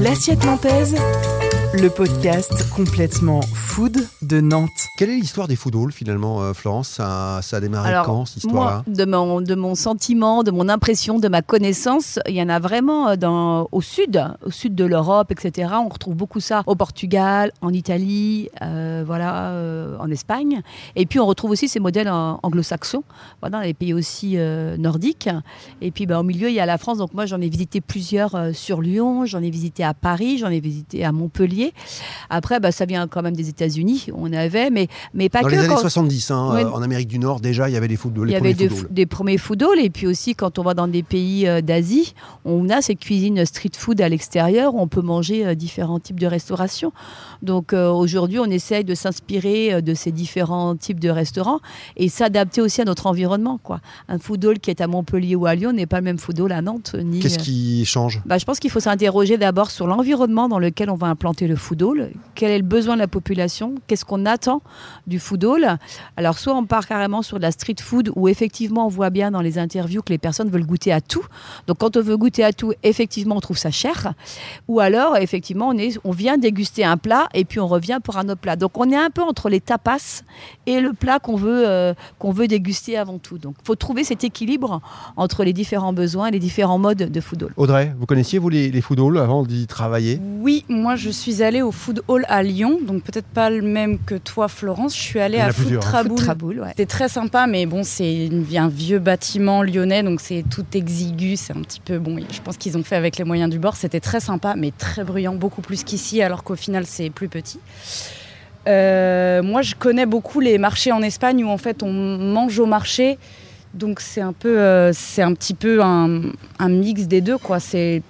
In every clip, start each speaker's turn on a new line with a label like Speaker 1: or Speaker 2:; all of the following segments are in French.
Speaker 1: L'assiette nantaise, le podcast complètement food de Nantes.
Speaker 2: Quelle est l'histoire des food halls finalement, euh, Florence? Ça, ça a démarré
Speaker 3: Alors,
Speaker 2: quand cette histoire-là?
Speaker 3: Moi, de mon, de mon sentiment, de mon impression, de ma connaissance, il y en a vraiment euh, dans, au sud, au sud de l'Europe, etc. On retrouve beaucoup ça au Portugal, en Italie, euh, voilà, euh, en Espagne. Et puis on retrouve aussi ces modèles anglo-saxons, voilà, dans les pays aussi euh, nordiques. Et puis bah, au milieu, il y a la France. Donc moi, j'en ai visité plusieurs euh, sur Lyon, j'en ai visité à Paris, j'en ai visité à Montpellier. Après, bah, ça vient quand même des États-Unis. On avait, mais, mais pas
Speaker 2: Dans
Speaker 3: que.
Speaker 2: les années
Speaker 3: quand-
Speaker 2: 70, hein,
Speaker 3: Ouais.
Speaker 2: euh, en Amérique du Nord, déjà, il y avait les food halls,
Speaker 3: il y avait des, des premiers food halls et puis aussi quand on va dans des pays euh, d'Asie, on a ces cuisines street food à l'extérieur on peut manger euh, différents types de restauration. Donc aujourd'hui, on essaye de s'inspirer de ces différents types de restaurants et s'adapter aussi à notre environnement. Quoi. Un food hall qui est à Montpellier ou à Lyon n'est pas le même food hall à Nantes. Ni,
Speaker 2: Qu'est-ce qui change?
Speaker 3: Bah, je pense qu'il faut s'interroger d'abord sur l'environnement dans lequel on va implanter le food hall. Quel est le besoin de la population? Qu'est-ce qu'on attend du food hall Alors, soit on part carrément sur de la street food où effectivement on voit bien dans les interviews que les personnes veulent goûter à tout. Donc, quand on veut goûter à tout, effectivement, on trouve ça cher. Ou alors, effectivement, on, est, on vient déguster un plat et puis on revient pour un autre plat. Donc, on est un peu entre les tapas et le plat qu'on veut, euh, qu'on veut déguster avant tout. Donc, il faut trouver cet équilibre entre les différents besoins et les différents modes de food hall.
Speaker 2: Audrey, vous connaissiez vous les, les food halls avant d'y travailler?
Speaker 4: Oui, moi je suis allée au Food Hall à Lyon, donc peut-être pas le même que toi Florence. Je suis allée à
Speaker 2: a
Speaker 4: Food
Speaker 2: hein.
Speaker 4: Traboul.
Speaker 3: Traboul, ouais.
Speaker 4: C'était très sympa, mais bon, c'est un vieux bâtiment lyonnais, donc c'est tout exigu, c'est un petit peu bon. Je pense qu'ils ont fait avec les moyens du bord. C'était très sympa, mais très bruyant, beaucoup plus qu'ici, alors qu'au final c'est plus petit. Euh, moi, je connais beaucoup les marchés en Espagne où en fait on mange au marché, donc c'est un peu, euh, c'est un petit peu un, un mix des deux, quoi. C'est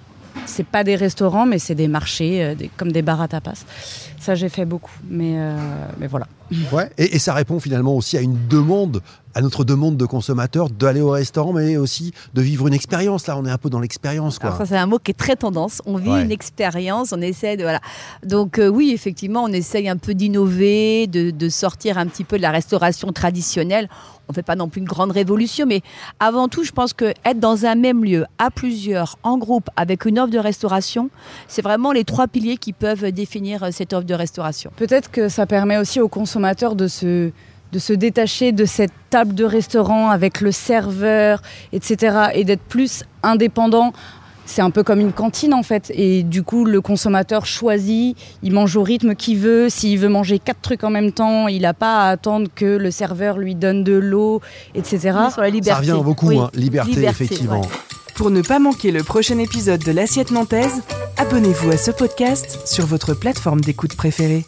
Speaker 4: c'est pas des restaurants, mais c'est des marchés, euh, comme des bars à tapas. Ça, j'ai fait beaucoup, mais, euh, mais voilà.
Speaker 2: Ouais. Et, et ça répond finalement aussi à une demande, à notre demande de consommateurs d'aller au restaurant, mais aussi de vivre une expérience. Là, on est un peu dans l'expérience, quoi.
Speaker 3: Alors ça c'est un mot qui est très tendance. On vit
Speaker 2: Ouais.
Speaker 3: une expérience, on essaie de voilà. Donc euh, oui effectivement on essaye un peu d'innover, de, de sortir un petit peu de la restauration traditionnelle. On fait pas non plus une grande révolution, mais avant tout je pense que être dans un même lieu, à plusieurs, en groupe, avec une offre de restauration, c'est vraiment les trois piliers qui peuvent définir euh, cette offre de restauration.
Speaker 4: Peut-être que ça permet aussi aux consommateurs de se, de se détacher de cette table de restaurant avec le serveur, etc. et d'être plus indépendant. C'est un peu comme une cantine en fait. Et du coup, le consommateur choisit, il mange au rythme qu'il veut. S'il veut manger quatre trucs en même temps, il n'a pas à attendre que le serveur lui donne de l'eau, etc.
Speaker 3: Sur la liberté.
Speaker 2: Ça revient beaucoup,
Speaker 3: Oui,
Speaker 2: hein. liberté,
Speaker 3: liberté,
Speaker 2: effectivement.
Speaker 3: ouais.
Speaker 1: Pour ne pas manquer le prochain épisode de l'assiette nantaise, abonnez-vous à ce podcast sur votre plateforme d'écoute préférée.